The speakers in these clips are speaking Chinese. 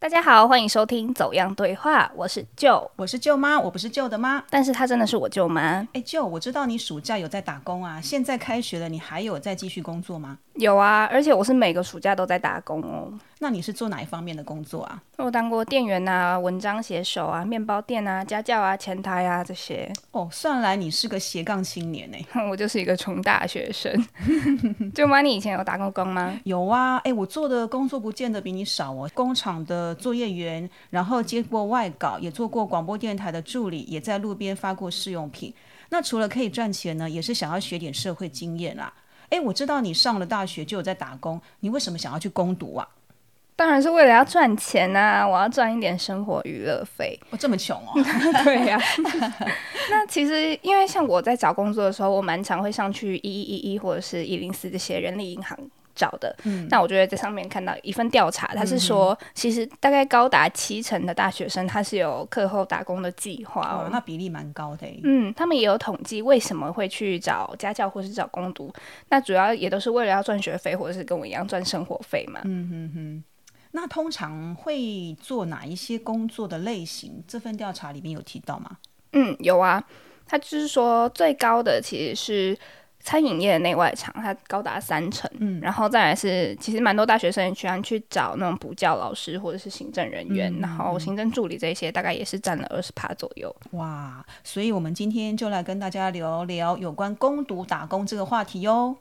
大家好，欢迎收听《走样对话》，我是舅，我是舅妈，我不是舅的妈。但是她真的是我舅妈。哎，舅，我知道你暑假有在打工啊，现在开学了，你还有在继续工作吗？有啊，而且我是每个暑假都在打工哦。那你是做哪一方面的工作啊？我当过店员啊，文章写手啊，面包店啊，家教啊，前台啊这些。哦，算来你是个斜杠青年呢。我就是一个穷大学生。舅妈，你以前有打过工吗？有啊，哎，我做的工作不见得比你少哦。工厂的作业员，然后接过外稿，也做过广播电台的助理，也在路边发过试用品。那除了可以赚钱呢，也是想要学点社会经验啦。哎，我知道你上了大学就有在打工，你为什么想要去攻读啊？当然是为了要赚钱啊！我要赚一点生活娱乐费。我这么穷哦？对呀。那其实因为像我在找工作的时候，我蛮常会上去一一一一或者是一零四这些人力银行。找的，嗯那我觉得在上面看到一份调查，他是说，其实大概高达七成的大学生他是有课后打工的计划哦，那比例蛮高的。嗯，他们也有统计为什么会去找家教或是找工读，那主要也都是为了要赚学费或者是跟我一样赚生活费嘛。嗯嗯嗯，那通常会做哪一些工作的类型？这份调查里面有提到吗？嗯，有啊，他就是说最高的其实是。餐饮业的内外场，它高达三成，嗯，然后再来是，其实蛮多大学生喜欢去找那种补教老师或者是行政人员，然后行政助理这些大概也是占了二十趴左右。哇，所以我们今天就来跟大家聊聊有关攻读打工这个话题哟。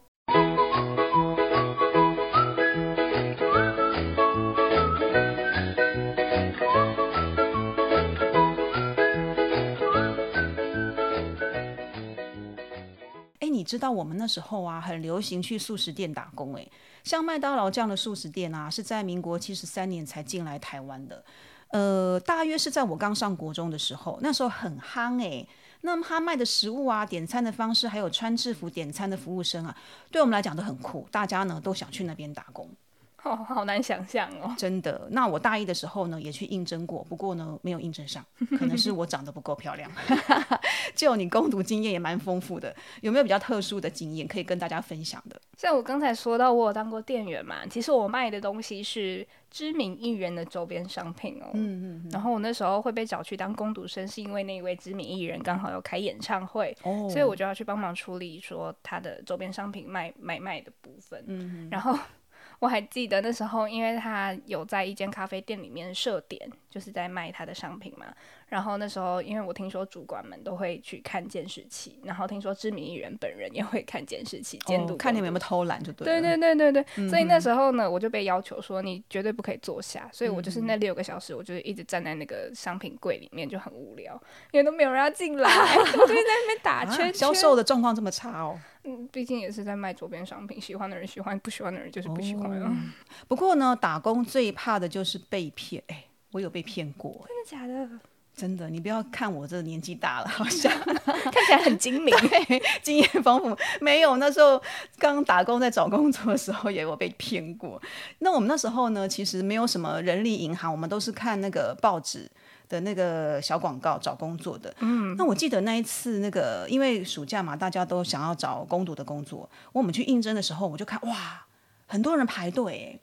你知道我们那时候啊，很流行去素食店打工。诶，像麦当劳这样的素食店啊，是在民国七十三年才进来台湾的。呃，大约是在我刚上国中的时候，那时候很夯诶。那么他卖的食物啊，点餐的方式，还有穿制服点餐的服务生啊，对我们来讲都很酷，大家呢都想去那边打工。哦，好难想象哦！真的，那我大一的时候呢，也去应征过，不过呢，没有应征上，可能是我长得不够漂亮。就你攻读经验也蛮丰富的，有没有比较特殊的经验可以跟大家分享的？像我刚才说到，我有当过店员嘛，其实我卖的东西是知名艺人的周边商品哦。嗯嗯。然后我那时候会被找去当攻读生，是因为那一位知名艺人刚好要开演唱会，哦，所以我就要去帮忙处理说他的周边商品卖买卖的部分。嗯嗯然后。我还记得那时候，因为他有在一间咖啡店里面设点，就是在卖他的商品嘛。然后那时候，因为我听说主管们都会去看监视器，然后听说知名艺人本人也会看监视器监督，看你们有没有偷懒就对。对对对对对，所以那时候呢，我就被要求说你绝对不可以坐下，所以我就是那六个小时，我就是一直站在那个商品柜里面，就很无聊，因为都没有人要进来，我就在那边打圈。销售的状况这么差哦。嗯，毕竟也是在卖周边商品，喜欢的人喜欢，不喜欢的人就是不喜欢了。不过呢，打工最怕的就是被骗。哎，我有被骗过。真的假的？真的，你不要看我这年纪大了，好像 看起来很精明，经验丰富。没有，那时候刚打工在找工作的时候也有被骗过。那我们那时候呢，其实没有什么人力银行，我们都是看那个报纸。的那个小广告找工作的，嗯，那我记得那一次那个，因为暑假嘛，大家都想要找攻读的工作。我们去应征的时候，我就看哇，很多人排队，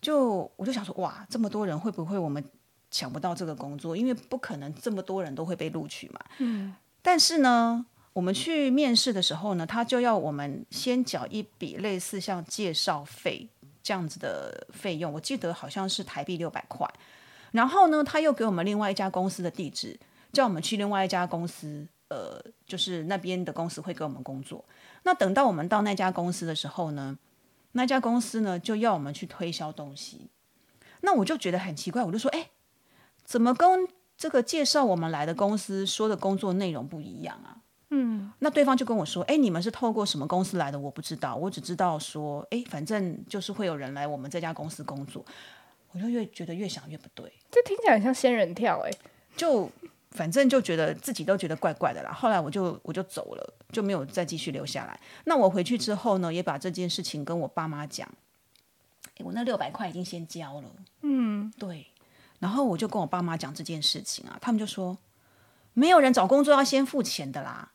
就我就想说哇，这么多人会不会我们抢不到这个工作？因为不可能这么多人都会被录取嘛。嗯，但是呢，我们去面试的时候呢，他就要我们先缴一笔类似像介绍费这样子的费用，我记得好像是台币六百块。然后呢，他又给我们另外一家公司的地址，叫我们去另外一家公司，呃，就是那边的公司会给我们工作。那等到我们到那家公司的时候呢，那家公司呢就要我们去推销东西。那我就觉得很奇怪，我就说，哎，怎么跟这个介绍我们来的公司说的工作内容不一样啊？嗯，那对方就跟我说，哎，你们是透过什么公司来的？我不知道，我只知道说，哎，反正就是会有人来我们这家公司工作。我就越觉得越想越不对，这听起来像仙人跳哎，就反正就觉得自己都觉得怪怪的啦。后来我就我就走了，就没有再继续留下来。那我回去之后呢，也把这件事情跟我爸妈讲。我那六百块已经先交了，嗯，对。然后我就跟我爸妈讲这件事情啊，他们就说没有人找工作要先付钱的啦。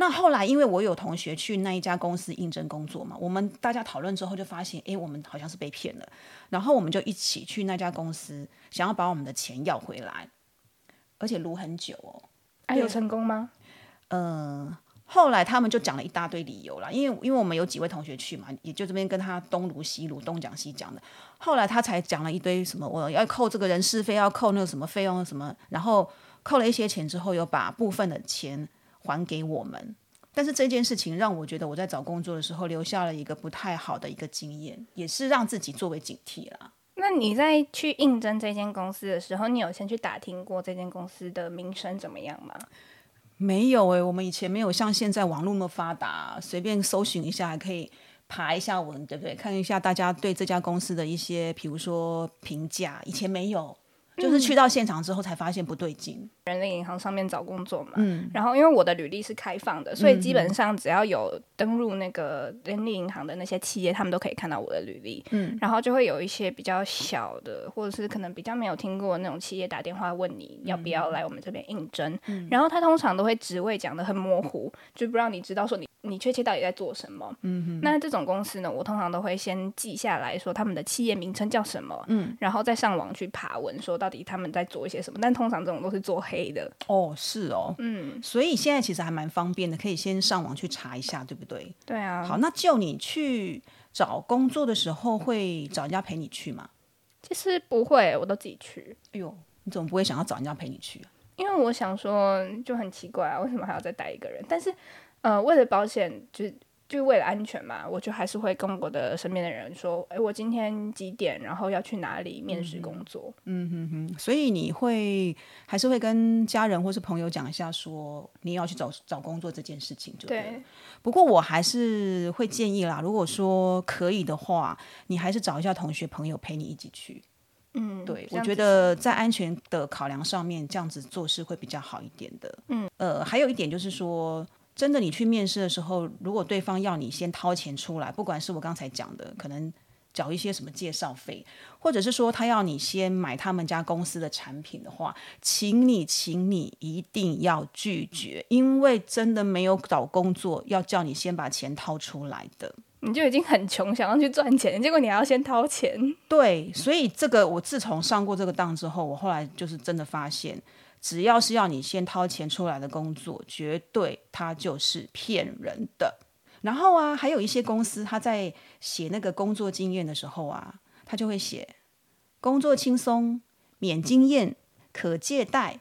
那后来，因为我有同学去那一家公司应征工作嘛，我们大家讨论之后就发现，哎，我们好像是被骗了。然后我们就一起去那家公司，想要把我们的钱要回来，而且撸很久哦。哎，有成功吗？嗯，后来他们就讲了一大堆理由啦，因为因为我们有几位同学去嘛，也就这边跟他东撸西撸，东讲西讲的。后来他才讲了一堆什么，我要扣这个人事费，要扣那个什么费用什么，然后扣了一些钱之后，又把部分的钱。还给我们，但是这件事情让我觉得我在找工作的时候留下了一个不太好的一个经验，也是让自己作为警惕啦。那你在去应征这间公司的时候，你有先去打听过这间公司的名声怎么样吗？没有诶，我们以前没有像现在网络那么发达，随便搜寻一下还可以爬一下文，对不对？看一下大家对这家公司的一些，比如说评价，以前没有。就是去到现场之后才发现不对劲。人力银行上面找工作嘛，嗯，然后因为我的履历是开放的，所以基本上只要有登入那个人力银行的那些企业，他们都可以看到我的履历。嗯，然后就会有一些比较小的，或者是可能比较没有听过那种企业打电话问你要不要来我们这边应征。嗯，然后他通常都会职位讲的很模糊，就不让你知道说你你确切到底在做什么。嗯哼，那这种公司呢，我通常都会先记下来说他们的企业名称叫什么，嗯，然后再上网去爬文说到。到底他们在做一些什么？但通常这种都是做黑的哦，是哦，嗯，所以现在其实还蛮方便的，可以先上网去查一下，对不对？对啊。好，那就你去找工作的时候，会找人家陪你去吗？其实不会，我都自己去。哎呦，你怎么不会想要找人家陪你去啊？因为我想说，就很奇怪啊，为什么还要再带一个人？但是，呃，为了保险，就是。就为了安全嘛，我就还是会跟我的身边的人说，哎，我今天几点，然后要去哪里面试工作。嗯哼哼，所以你会还是会跟家人或是朋友讲一下，说你要去找找工作这件事情，就对。不过我还是会建议啦，如果说可以的话，你还是找一下同学朋友陪你一起去。嗯，对，我觉得在安全的考量上面，这样子做事会比较好一点的。嗯，呃，还有一点就是说。真的，你去面试的时候，如果对方要你先掏钱出来，不管是我刚才讲的，可能缴一些什么介绍费，或者是说他要你先买他们家公司的产品的话，请你，请你一定要拒绝，因为真的没有找工作要叫你先把钱掏出来的，你就已经很穷，想要去赚钱，结果你还要先掏钱。对，所以这个我自从上过这个当之后，我后来就是真的发现。只要是要你先掏钱出来的工作，绝对它就是骗人的。然后啊，还有一些公司，他在写那个工作经验的时候啊，他就会写工作轻松、免经验、可借贷。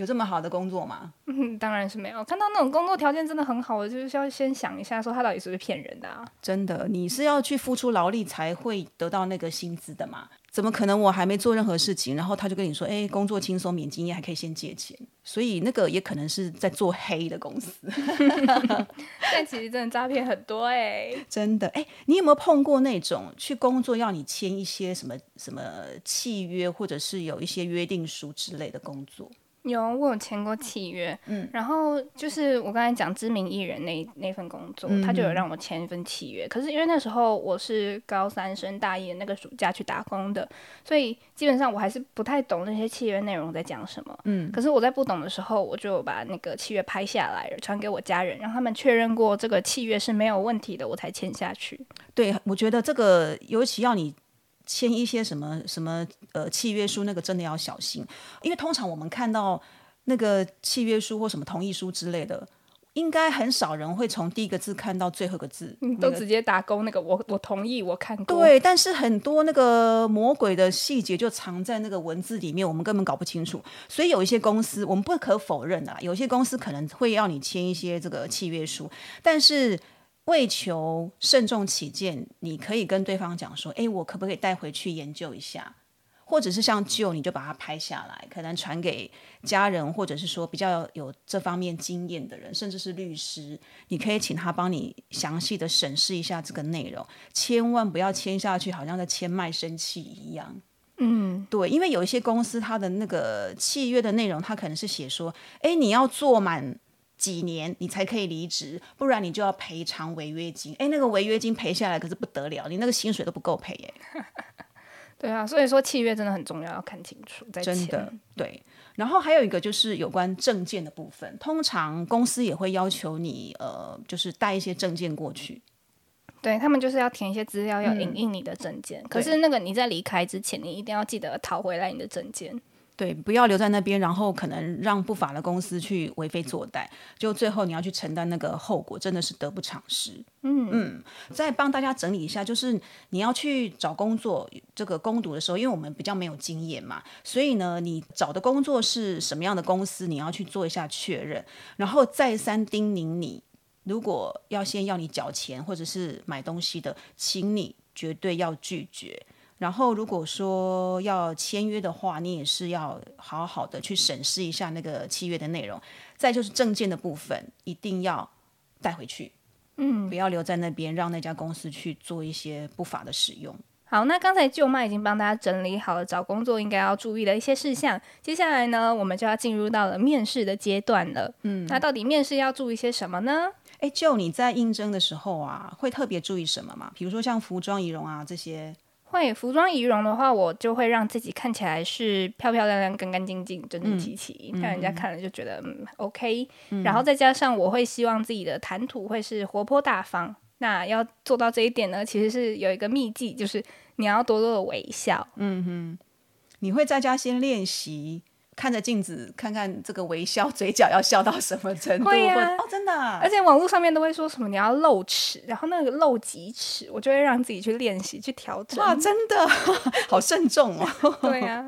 有这么好的工作吗？嗯，当然是没有。看到那种工作条件真的很好，我就是要先想一下，说他到底是不是骗人的啊？真的，你是要去付出劳力才会得到那个薪资的嘛？怎么可能？我还没做任何事情，然后他就跟你说：“哎，工作轻松，免经验，还可以先借钱。”所以那个也可能是在做黑的公司。但其实真的诈骗很多哎，真的哎，你有没有碰过那种去工作要你签一些什么什么契约，或者是有一些约定书之类的工作？有，我有签过契约，嗯，然后就是我刚才讲知名艺人那那份工作，他就有让我签一份契约。可是因为那时候我是高三升大一的那个暑假去打工的，所以基本上我还是不太懂那些契约内容在讲什么。嗯，可是我在不懂的时候，我就把那个契约拍下来，传给我家人，让他们确认过这个契约是没有问题的，我才签下去。对，我觉得这个尤其要你。签一些什么什么呃契约书，那个真的要小心，因为通常我们看到那个契约书或什么同意书之类的，应该很少人会从第一个字看到最后个字，都直接打勾那个我我同意我看过。对，但是很多那个魔鬼的细节就藏在那个文字里面，我们根本搞不清楚。所以有一些公司，我们不可否认的，有些公司可能会要你签一些这个契约书，但是。为求慎重起见，你可以跟对方讲说：“哎，我可不可以带回去研究一下？或者是像旧，你就把它拍下来，可能传给家人，或者是说比较有这方面经验的人，甚至是律师，你可以请他帮你详细的审视一下这个内容，千万不要签下去，好像在签卖身契一样。嗯，对，因为有一些公司，它的那个契约的内容，它可能是写说：哎，你要做满。”几年你才可以离职，不然你就要赔偿违约金。哎，那个违约金赔下来可是不得了，你那个薪水都不够赔哎。对啊，所以说契约真的很重要，要看清楚再真的对。然后还有一个就是有关证件的部分，通常公司也会要求你呃，就是带一些证件过去。对他们就是要填一些资料，要影印你的证件。可是那个你在离开之前，你一定要记得讨回来你的证件。对，不要留在那边，然后可能让不法的公司去为非作歹，就最后你要去承担那个后果，真的是得不偿失。嗯嗯，再帮大家整理一下，就是你要去找工作这个攻读的时候，因为我们比较没有经验嘛，所以呢，你找的工作是什么样的公司，你要去做一下确认，然后再三叮咛你，如果要先要你缴钱或者是买东西的，请你绝对要拒绝。然后，如果说要签约的话，你也是要好好的去审视一下那个契约的内容。再就是证件的部分，一定要带回去，嗯，不要留在那边，让那家公司去做一些不法的使用。好，那刚才舅妈已经帮大家整理好了找工作应该要注意的一些事项。接下来呢，我们就要进入到了面试的阶段了。嗯，那到底面试要注意些什么呢？哎，就你在应征的时候啊，会特别注意什么吗？比如说像服装仪容啊这些。会服装仪容的话，我就会让自己看起来是漂漂亮亮、干干净净、整整齐齐，让人家看了就觉得嗯 OK。然后再加上我会希望自己的谈吐会是活泼大方。那要做到这一点呢，其实是有一个秘技，就是你要多多的微笑。嗯哼，你会在家先练习。看着镜子，看看这个微笑，嘴角要笑到什么程度？会啊，哦，真的。而且网络上面都会说什么你要露齿，然后那个露几齿，我就会让自己去练习去调整。哇，真的 好慎重哦。对啊，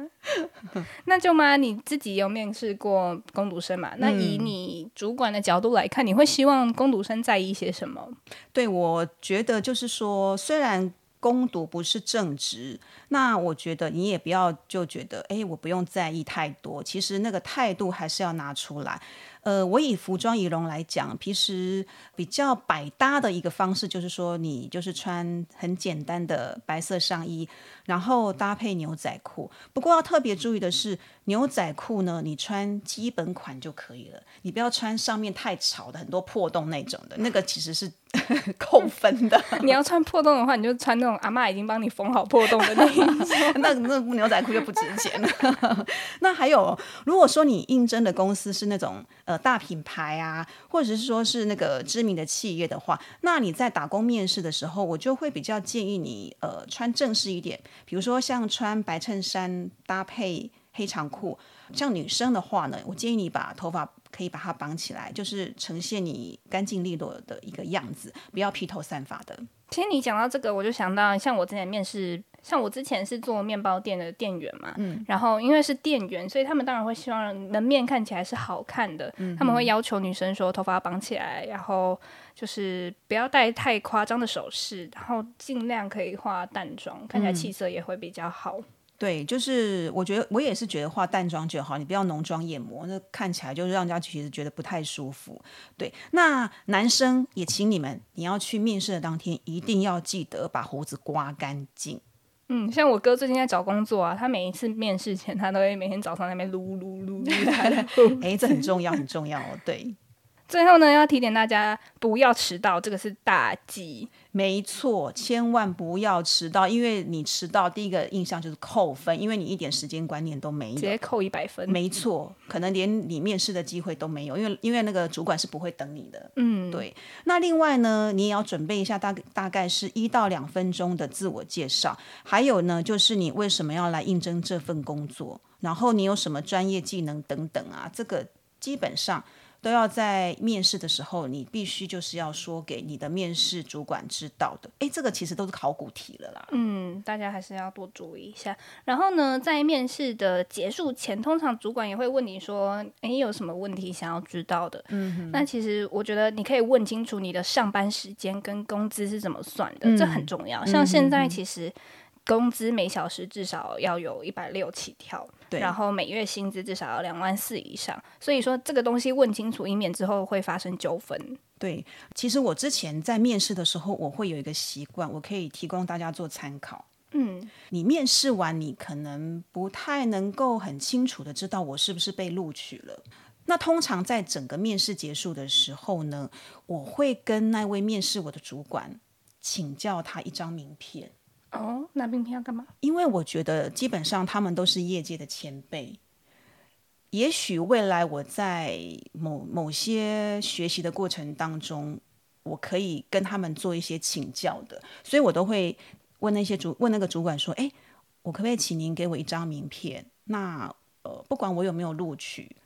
那舅妈你自己有面试过攻读生嘛？那以你主管的角度来看，你会希望攻读生在意些什么？对，我觉得就是说，虽然。攻读不是正职，那我觉得你也不要就觉得，哎，我不用在意太多。其实那个态度还是要拿出来。呃，我以服装仪容来讲，其实比较百搭的一个方式就是说，你就是穿很简单的白色上衣，然后搭配牛仔裤。不过要特别注意的是，牛仔裤呢，你穿基本款就可以了，你不要穿上面太潮的、很多破洞那种的，那个其实是 扣分的。你要穿破洞的话，你就穿那种阿妈已经帮你缝好破洞的那种，那那牛仔裤就不值钱了。那还有，如果说你应征的公司是那种。呃，大品牌啊，或者是说是那个知名的企业的话，那你在打工面试的时候，我就会比较建议你，呃，穿正式一点，比如说像穿白衬衫搭配黑长裤。像女生的话呢，我建议你把头发可以把它绑起来，就是呈现你干净利落的一个样子，不要披头散发的。其实你讲到这个，我就想到像我之前面试。像我之前是做面包店的店员嘛，嗯然后因为是店员，所以他们当然会希望门面看起来是好看的。他们会要求女生说头发绑起来，然后就是不要戴太夸张的首饰，然后尽量可以化淡妆，看起来气色也会比较好。对，就是我觉得我也是觉得化淡妆就好，你不要浓妆艳抹，那看起来就是让人家其实觉得不太舒服。对，那男生也请你们，你要去面试的当天一定要记得把胡子刮干净。嗯，像我哥最近在找工作啊，他每一次面试前，他都会每天早上那边撸撸撸撸他的。哎，这很重要，很重要哦。对，最后呢，要提点大家不要迟到，这个是大忌。没错，千万不要迟到，因为你迟到，第一个印象就是扣分，因为你一点时间观念都没有，直接扣一百分。没错，可能连你面试的机会都没有，因为因为那个主管是不会等你的。嗯，对。那另外呢，你也要准备一下，大大概是一到两分钟的自我介绍，还有呢，就是你为什么要来应征这份工作，然后你有什么专业技能等等啊，这个基本上。都要在面试的时候，你必须就是要说给你的面试主管知道的。哎，这个其实都是考古题了啦。嗯，大家还是要多注意一下。然后呢，在面试的结束前，通常主管也会问你说：“哎，有什么问题想要知道的？”嗯，那其实我觉得你可以问清楚你的上班时间跟工资是怎么算的，这很重要。像现在其实。工资每小时至少要有一百六起跳，对，然后每月薪资至少要两万四以上，所以说这个东西问清楚，以免之后会发生纠纷。对，其实我之前在面试的时候，我会有一个习惯，我可以提供大家做参考。嗯，你面试完，你可能不太能够很清楚的知道我是不是被录取了。那通常在整个面试结束的时候呢，我会跟那位面试我的主管请教他一张名片。哦，拿名片要干嘛？因为我觉得基本上他们都是业界的前辈，也许未来我在某某些学习的过程当中，我可以跟他们做一些请教的，所以我都会问那些主问那个主管说：“哎，我可不可以请您给我一张名片？那呃，不管我有没有录取。”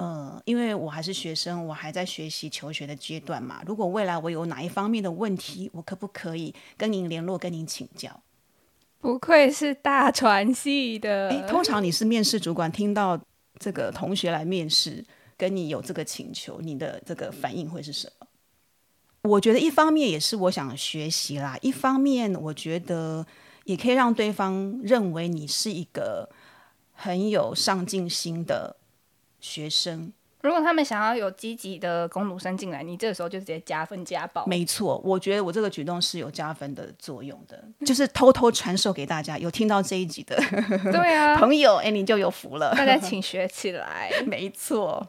呃，因为我还是学生，我还在学习求学的阶段嘛。如果未来我有哪一方面的问题，我可不可以跟您联络，跟您请教？不愧是大传系的。诶，通常你是面试主管，听到这个同学来面试，跟你有这个请求，你的这个反应会是什么？我觉得一方面也是我想学习啦，一方面我觉得也可以让对方认为你是一个很有上进心的。学生，如果他们想要有积极的攻读生进来，你这个时候就直接加分加爆。没错，我觉得我这个举动是有加分的作用的，就是偷偷传授给大家。有听到这一集的，对啊，朋友，哎，你就有福了。大家请学起来。没错。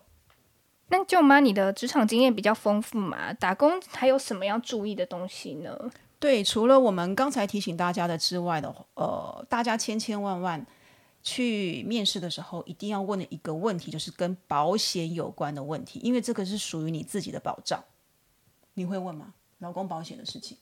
那舅妈，你的职场经验比较丰富嘛？打工还有什么要注意的东西呢？对，除了我们刚才提醒大家的之外的，呃，大家千千万万。去面试的时候，一定要问的一个问题，就是跟保险有关的问题，因为这个是属于你自己的保障。你会问吗？劳工保险的事情？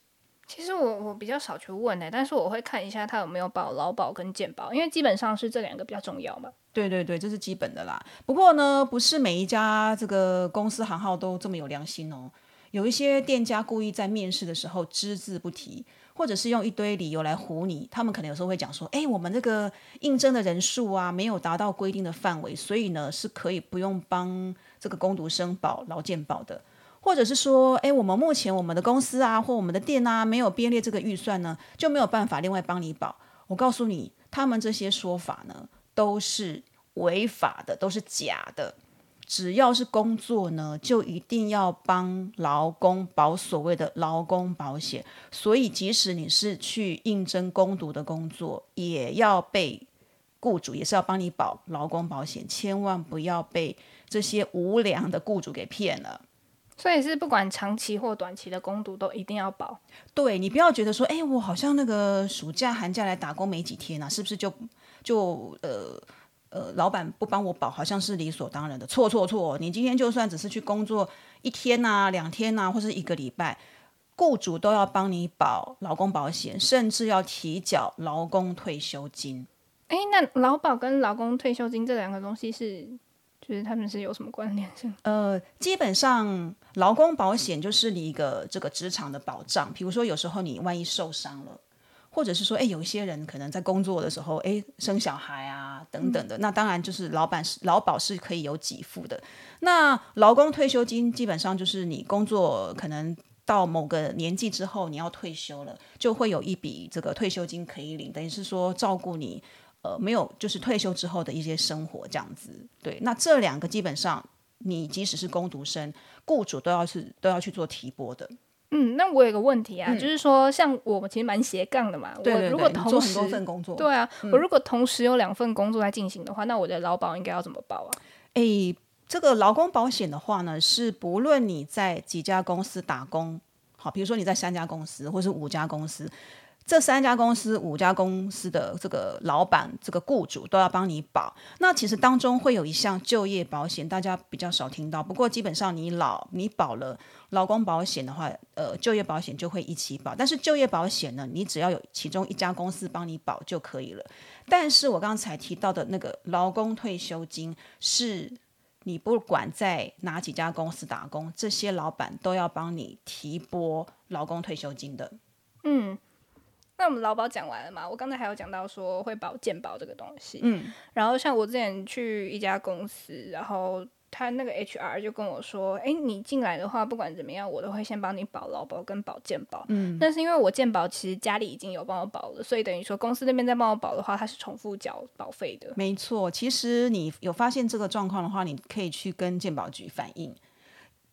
其实我我比较少去问的，但是我会看一下他有没有保劳保跟健保，因为基本上是这两个比较重要嘛。对对对，这是基本的啦。不过呢，不是每一家这个公司行号都这么有良心哦，有一些店家故意在面试的时候只字不提。或者是用一堆理由来唬你，他们可能有时候会讲说：“哎，我们这个应征的人数啊，没有达到规定的范围，所以呢是可以不用帮这个工读生保劳健保的。”或者是说：“哎，我们目前我们的公司啊，或我们的店啊，没有编列这个预算呢，就没有办法另外帮你保。”我告诉你，他们这些说法呢，都是违法的，都是假的。只要是工作呢，就一定要帮劳工保所谓的劳工保险。所以，即使你是去应征攻读的工作，也要被雇主也是要帮你保劳工保险，千万不要被这些无良的雇主给骗了。所以是不管长期或短期的攻读都一定要保。对你不要觉得说，哎，我好像那个暑假寒假来打工没几天啊，是不是就就呃。呃，老板不帮我保，好像是理所当然的。错错错！你今天就算只是去工作一天呐、两天呐，或是一个礼拜，雇主都要帮你保劳工保险，甚至要提缴劳工退休金。哎，那劳保跟劳工退休金这两个东西是，就是他们是有什么关联性？呃，基本上劳工保险就是你一个这个职场的保障，比如说有时候你万一受伤了。或者是说，哎，有一些人可能在工作的时候，哎，生小孩啊，等等的，那当然就是老板是劳保是可以有给付的。那劳工退休金基本上就是你工作可能到某个年纪之后，你要退休了，就会有一笔这个退休金可以领，等于是说照顾你呃没有就是退休之后的一些生活这样子。对，那这两个基本上你即使是工读生，雇主都要是都要去做提拨的。嗯，那我有个问题啊，就是说，像我其实蛮斜杠的嘛。我如果同时份工作，对啊，我如果同时有两份工作在进行的话，那我的劳保应该要怎么报啊？诶，这个劳工保险的话呢，是不论你在几家公司打工，好，比如说你在三家公司或是五家公司。这三家公司、五家公司的这个老板、这个雇主都要帮你保。那其实当中会有一项就业保险，大家比较少听到。不过基本上你老你保了劳工保险的话，呃，就业保险就会一起保。但是就业保险呢，你只要有其中一家公司帮你保就可以了。但是我刚才提到的那个劳工退休金，是你不管在哪几家公司打工，这些老板都要帮你提拨劳工退休金的。嗯。那我们劳保讲完了嘛？我刚才还有讲到说会保健保这个东西，嗯，然后像我之前去一家公司，然后他那个 HR 就跟我说，哎，你进来的话，不管怎么样，我都会先帮你保劳保跟保健保，嗯，但是因为我健保其实家里已经有帮我保了，所以等于说公司那边在帮我保的话，它是重复缴保费的。没错，其实你有发现这个状况的话，你可以去跟健保局反映，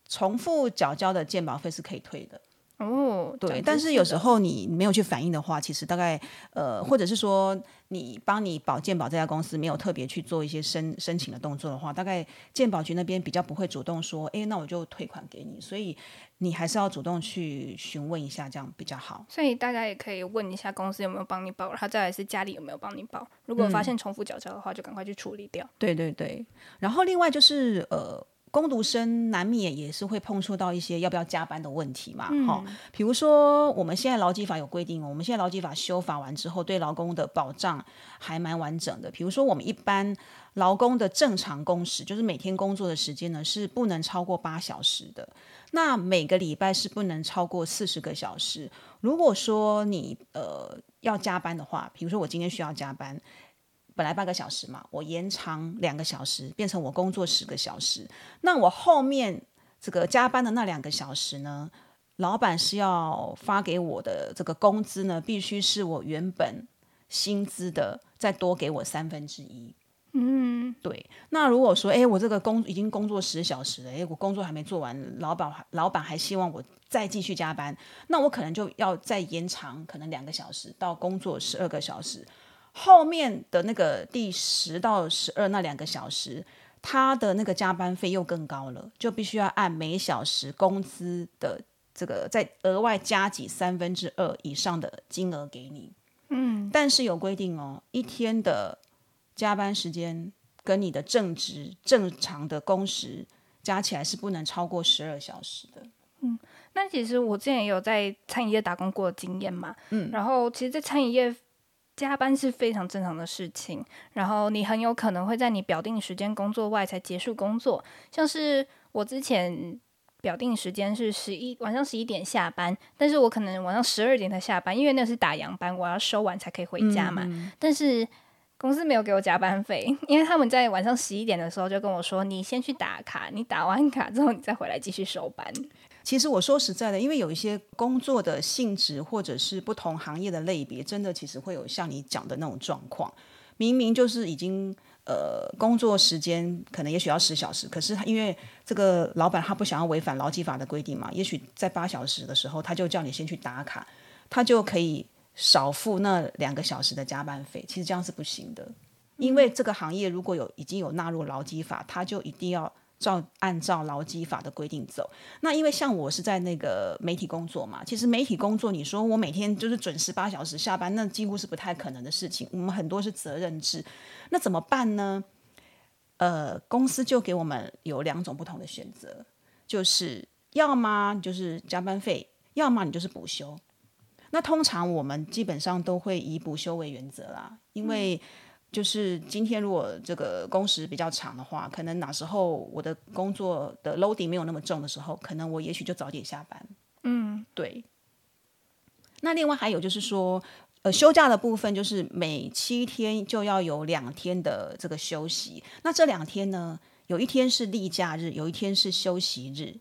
重复缴交的健保费是可以退的。哦，对，但是有时候你没有去反映的话，其实大概呃，或者是说你帮你保健保这家公司没有特别去做一些申申请的动作的话，大概健保局那边比较不会主动说，哎，那我就退款给你，所以你还是要主动去询问一下，这样比较好。所以大家也可以问一下公司有没有帮你保，然后再来是家里有没有帮你保。如果发现重复缴交的话，就赶快去处理掉。对对对，然后另外就是呃。攻读生难免也是会碰触到一些要不要加班的问题嘛，哈，比如说我们现在劳基法有规定，我们现在劳基法修法完之后，对劳工的保障还蛮完整的。比如说我们一般劳工的正常工时，就是每天工作的时间呢是不能超过八小时的，那每个礼拜是不能超过四十个小时。如果说你呃要加班的话，比如说我今天需要加班。本来半个小时嘛，我延长两个小时，变成我工作十个小时。那我后面这个加班的那两个小时呢，老板是要发给我的这个工资呢，必须是我原本薪资的再多给我三分之一。嗯，对。那如果说，哎，我这个工已经工作十小时了，哎，我工作还没做完，老板老板还希望我再继续加班，那我可能就要再延长可能两个小时，到工作十二个小时。后面的那个第十到十二那两个小时，他的那个加班费又更高了，就必须要按每小时工资的这个再额外加几三分之二以上的金额给你。嗯，但是有规定哦，一天的加班时间跟你的正值正常的工时加起来是不能超过十二小时的。嗯，那其实我之前也有在餐饮业打工过的经验嘛。嗯，然后其实，在餐饮业。加班是非常正常的事情，然后你很有可能会在你表定时间工作外才结束工作。像是我之前表定时间是十一晚上十一点下班，但是我可能晚上十二点才下班，因为那是打烊班，我要收完才可以回家嘛。但是公司没有给我加班费，因为他们在晚上十一点的时候就跟我说：“你先去打卡，你打完卡之后你再回来继续收班。”其实我说实在的，因为有一些工作的性质或者是不同行业的类别，真的其实会有像你讲的那种状况。明明就是已经呃工作时间可能也许要十小时，可是他因为这个老板他不想要违反劳基法的规定嘛，也许在八小时的时候他就叫你先去打卡，他就可以少付那两个小时的加班费。其实这样是不行的，因为这个行业如果有已经有纳入劳基法，他就一定要。照按照劳基法的规定走。那因为像我是在那个媒体工作嘛，其实媒体工作，你说我每天就是准时八小时下班，那几乎是不太可能的事情。我们很多是责任制，那怎么办呢？呃，公司就给我们有两种不同的选择，就是要么就是加班费，要么你就是补休。那通常我们基本上都会以补休为原则啦，因为。就是今天如果这个工时比较长的话，可能哪时候我的工作的 loading 没有那么重的时候，可能我也许就早点下班。嗯，对。那另外还有就是说，呃，休假的部分就是每七天就要有两天的这个休息。那这两天呢，有一天是例假日，有一天是休息日。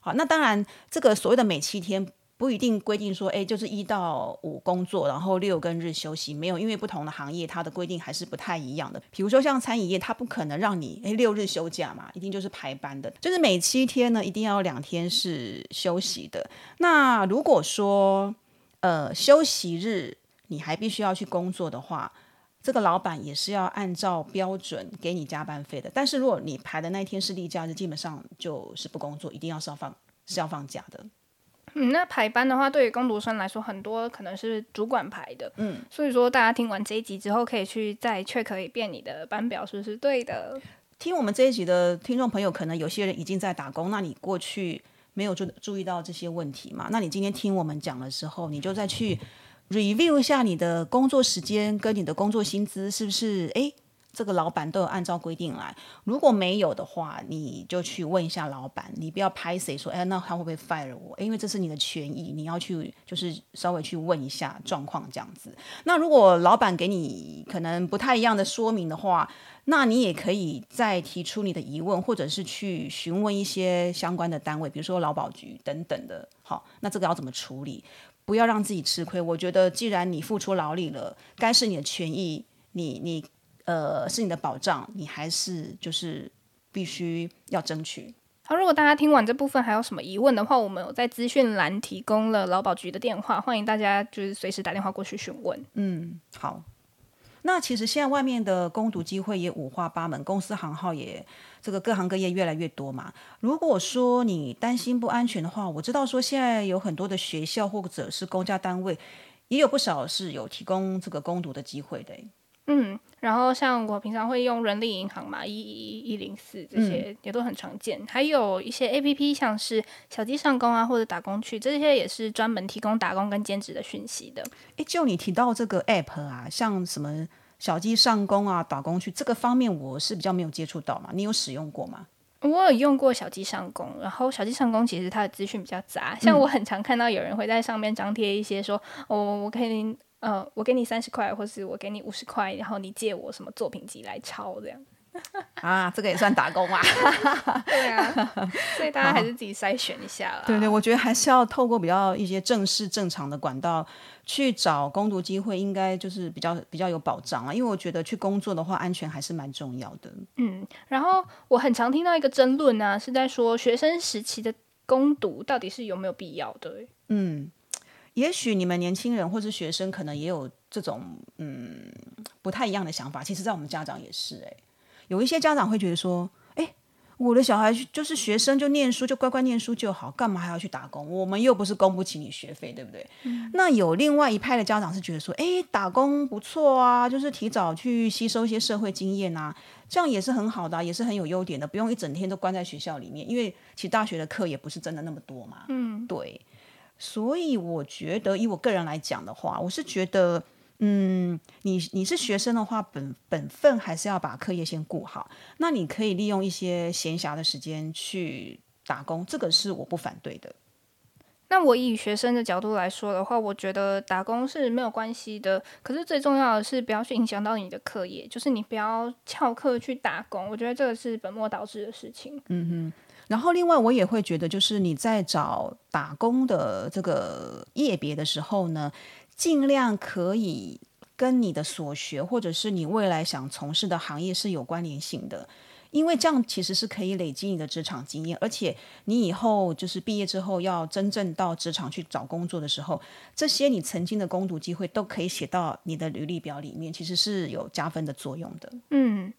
好，那当然这个所谓的每七天。不一定规定说，哎，就是一到五工作，然后六跟日休息，没有，因为不同的行业它的规定还是不太一样的。比如说像餐饮业，它不可能让你哎六日休假嘛，一定就是排班的，就是每七天呢一定要两天是休息的。那如果说呃休息日你还必须要去工作的话，这个老板也是要按照标准给你加班费的。但是如果你排的那一天是例假日，基本上就是不工作，一定要是要放是要放假的。嗯，那排班的话，对于工读生来说，很多可能是主管排的。嗯，所以说大家听完这一集之后，可以去再 check 一遍你的班表是不是对的。听我们这一集的听众朋友，可能有些人已经在打工，那你过去没有注注意到这些问题嘛？那你今天听我们讲的时候，你就再去 review 一下你的工作时间跟你的工作薪资是不是？哎。这个老板都有按照规定来，如果没有的话，你就去问一下老板，你不要拍谁说，哎，那他会不会 fire 我？因为这是你的权益，你要去就是稍微去问一下状况这样子。那如果老板给你可能不太一样的说明的话，那你也可以再提出你的疑问，或者是去询问一些相关的单位，比如说劳保局等等的。好，那这个要怎么处理？不要让自己吃亏。我觉得既然你付出劳力了，该是你的权益，你你。呃，是你的保障，你还是就是必须要争取。好，如果大家听完这部分还有什么疑问的话，我们有在资讯栏提供了劳保局的电话，欢迎大家就是随时打电话过去询问。嗯，好。那其实现在外面的攻读机会也五花八门，公司行号也这个各行各业越来越多嘛。如果说你担心不安全的话，我知道说现在有很多的学校或者是公家单位，也有不少是有提供这个攻读的机会的。嗯，然后像我平常会用人力银行嘛，一一一零四这些也都很常见，还有一些 A P P，像是小鸡上工啊，或者打工去，这些也是专门提供打工跟兼职的讯息的。诶，就你提到这个 App 啊，像什么小鸡上工啊、打工去这个方面，我是比较没有接触到嘛，你有使用过吗？我有用过小鸡上工，然后小鸡上工其实它的资讯比较杂，像我很常看到有人会在上面张贴一些说，哦，我可以。呃，我给你三十块，或是我给你五十块，然后你借我什么作品集来抄，这样 啊，这个也算打工啊。对啊，所以大家还是自己筛选一下啦。对对，我觉得还是要透过比较一些正式正常的管道去找攻读机会，应该就是比较比较有保障啊。因为我觉得去工作的话，安全还是蛮重要的。嗯，然后我很常听到一个争论呢，是在说学生时期的攻读到底是有没有必要的？嗯。也许你们年轻人或是学生可能也有这种嗯不太一样的想法。其实，在我们家长也是哎，有一些家长会觉得说，哎，我的小孩就是学生，就念书，就乖乖念书就好，干嘛还要去打工？我们又不是供不起你学费，对不对？那有另外一派的家长是觉得说，哎，打工不错啊，就是提早去吸收一些社会经验啊，这样也是很好的，也是很有优点的，不用一整天都关在学校里面，因为其实大学的课也不是真的那么多嘛。嗯，对。所以我觉得，以我个人来讲的话，我是觉得，嗯，你你是学生的话，本本分还是要把课业先顾好。那你可以利用一些闲暇的时间去打工，这个是我不反对的。那我以学生的角度来说的话，我觉得打工是没有关系的。可是最重要的是不要去影响到你的课业，就是你不要翘课去打工。我觉得这个是本末倒置的事情。嗯哼。然后，另外我也会觉得，就是你在找打工的这个业别的时候呢，尽量可以跟你的所学或者是你未来想从事的行业是有关联性的，因为这样其实是可以累积你的职场经验，而且你以后就是毕业之后要真正到职场去找工作的时候，这些你曾经的攻读机会都可以写到你的履历表里面，其实是有加分的作用的。嗯。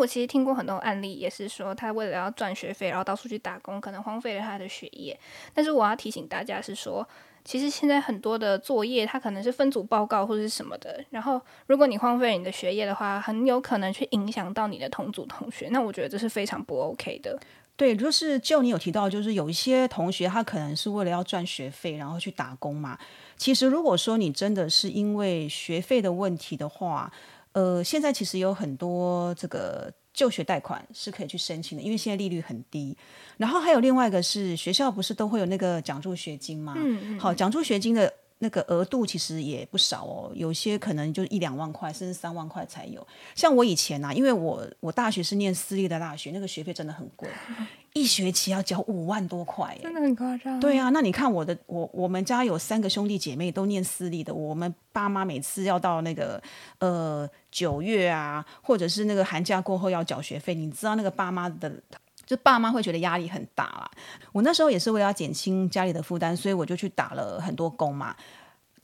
我其实听过很多案例，也是说他为了要赚学费，然后到处去打工，可能荒废了他的学业。但是我要提醒大家是说，其实现在很多的作业，它可能是分组报告或者是什么的。然后如果你荒废了你的学业的话，很有可能去影响到你的同组同学。那我觉得这是非常不 OK 的。对，就是就你有提到，就是有一些同学他可能是为了要赚学费，然后去打工嘛。其实如果说你真的是因为学费的问题的话，呃，现在其实有很多这个就学贷款是可以去申请的，因为现在利率很低。然后还有另外一个是学校不是都会有那个奖助学金吗？嗯嗯。好，奖助学金的那个额度其实也不少哦，有些可能就一两万块，甚至三万块才有。像我以前啊，因为我我大学是念私立的大学，那个学费真的很贵。一学期要交五万多块，真的很夸张。对啊，那你看我的，我我们家有三个兄弟姐妹都念私立的，我们爸妈每次要到那个呃九月啊，或者是那个寒假过后要缴学费，你知道那个爸妈的，就爸妈会觉得压力很大啦。我那时候也是为了减轻家里的负担，所以我就去打了很多工嘛。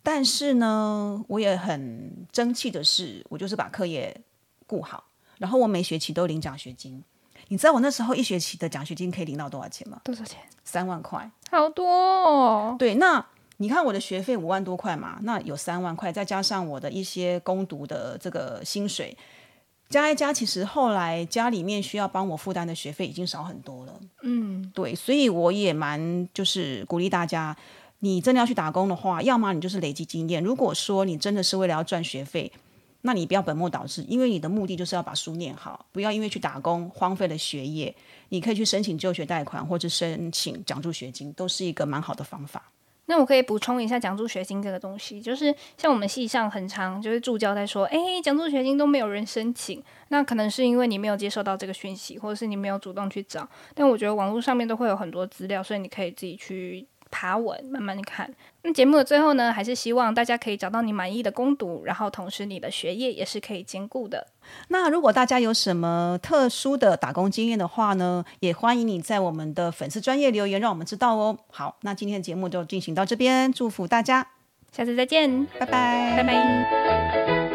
但是呢，我也很争气的是，我就是把课业顾好，然后我每学期都领奖学金。你知道我那时候一学期的奖学金可以领到多少钱吗？多少钱？三万块，好多哦。对，那你看我的学费五万多块嘛，那有三万块，再加上我的一些攻读的这个薪水，加一加，其实后来家里面需要帮我负担的学费已经少很多了。嗯，对，所以我也蛮就是鼓励大家，你真的要去打工的话，要么你就是累积经验。如果说你真的是为了要赚学费。那你不要本末倒置，因为你的目的就是要把书念好，不要因为去打工荒废了学业。你可以去申请就学贷款，或者申请奖助学金，都是一个蛮好的方法。那我可以补充一下奖助学金这个东西，就是像我们系上很长，就是助教在说，哎，奖助学金都没有人申请，那可能是因为你没有接收到这个讯息，或者是你没有主动去找。但我觉得网络上面都会有很多资料，所以你可以自己去爬文，慢慢看。那节目的最后呢，还是希望大家可以找到你满意的攻读，然后同时你的学业也是可以兼顾的。那如果大家有什么特殊的打工经验的话呢，也欢迎你在我们的粉丝专业留言，让我们知道哦。好，那今天的节目就进行到这边，祝福大家，下次再见，拜拜，拜拜。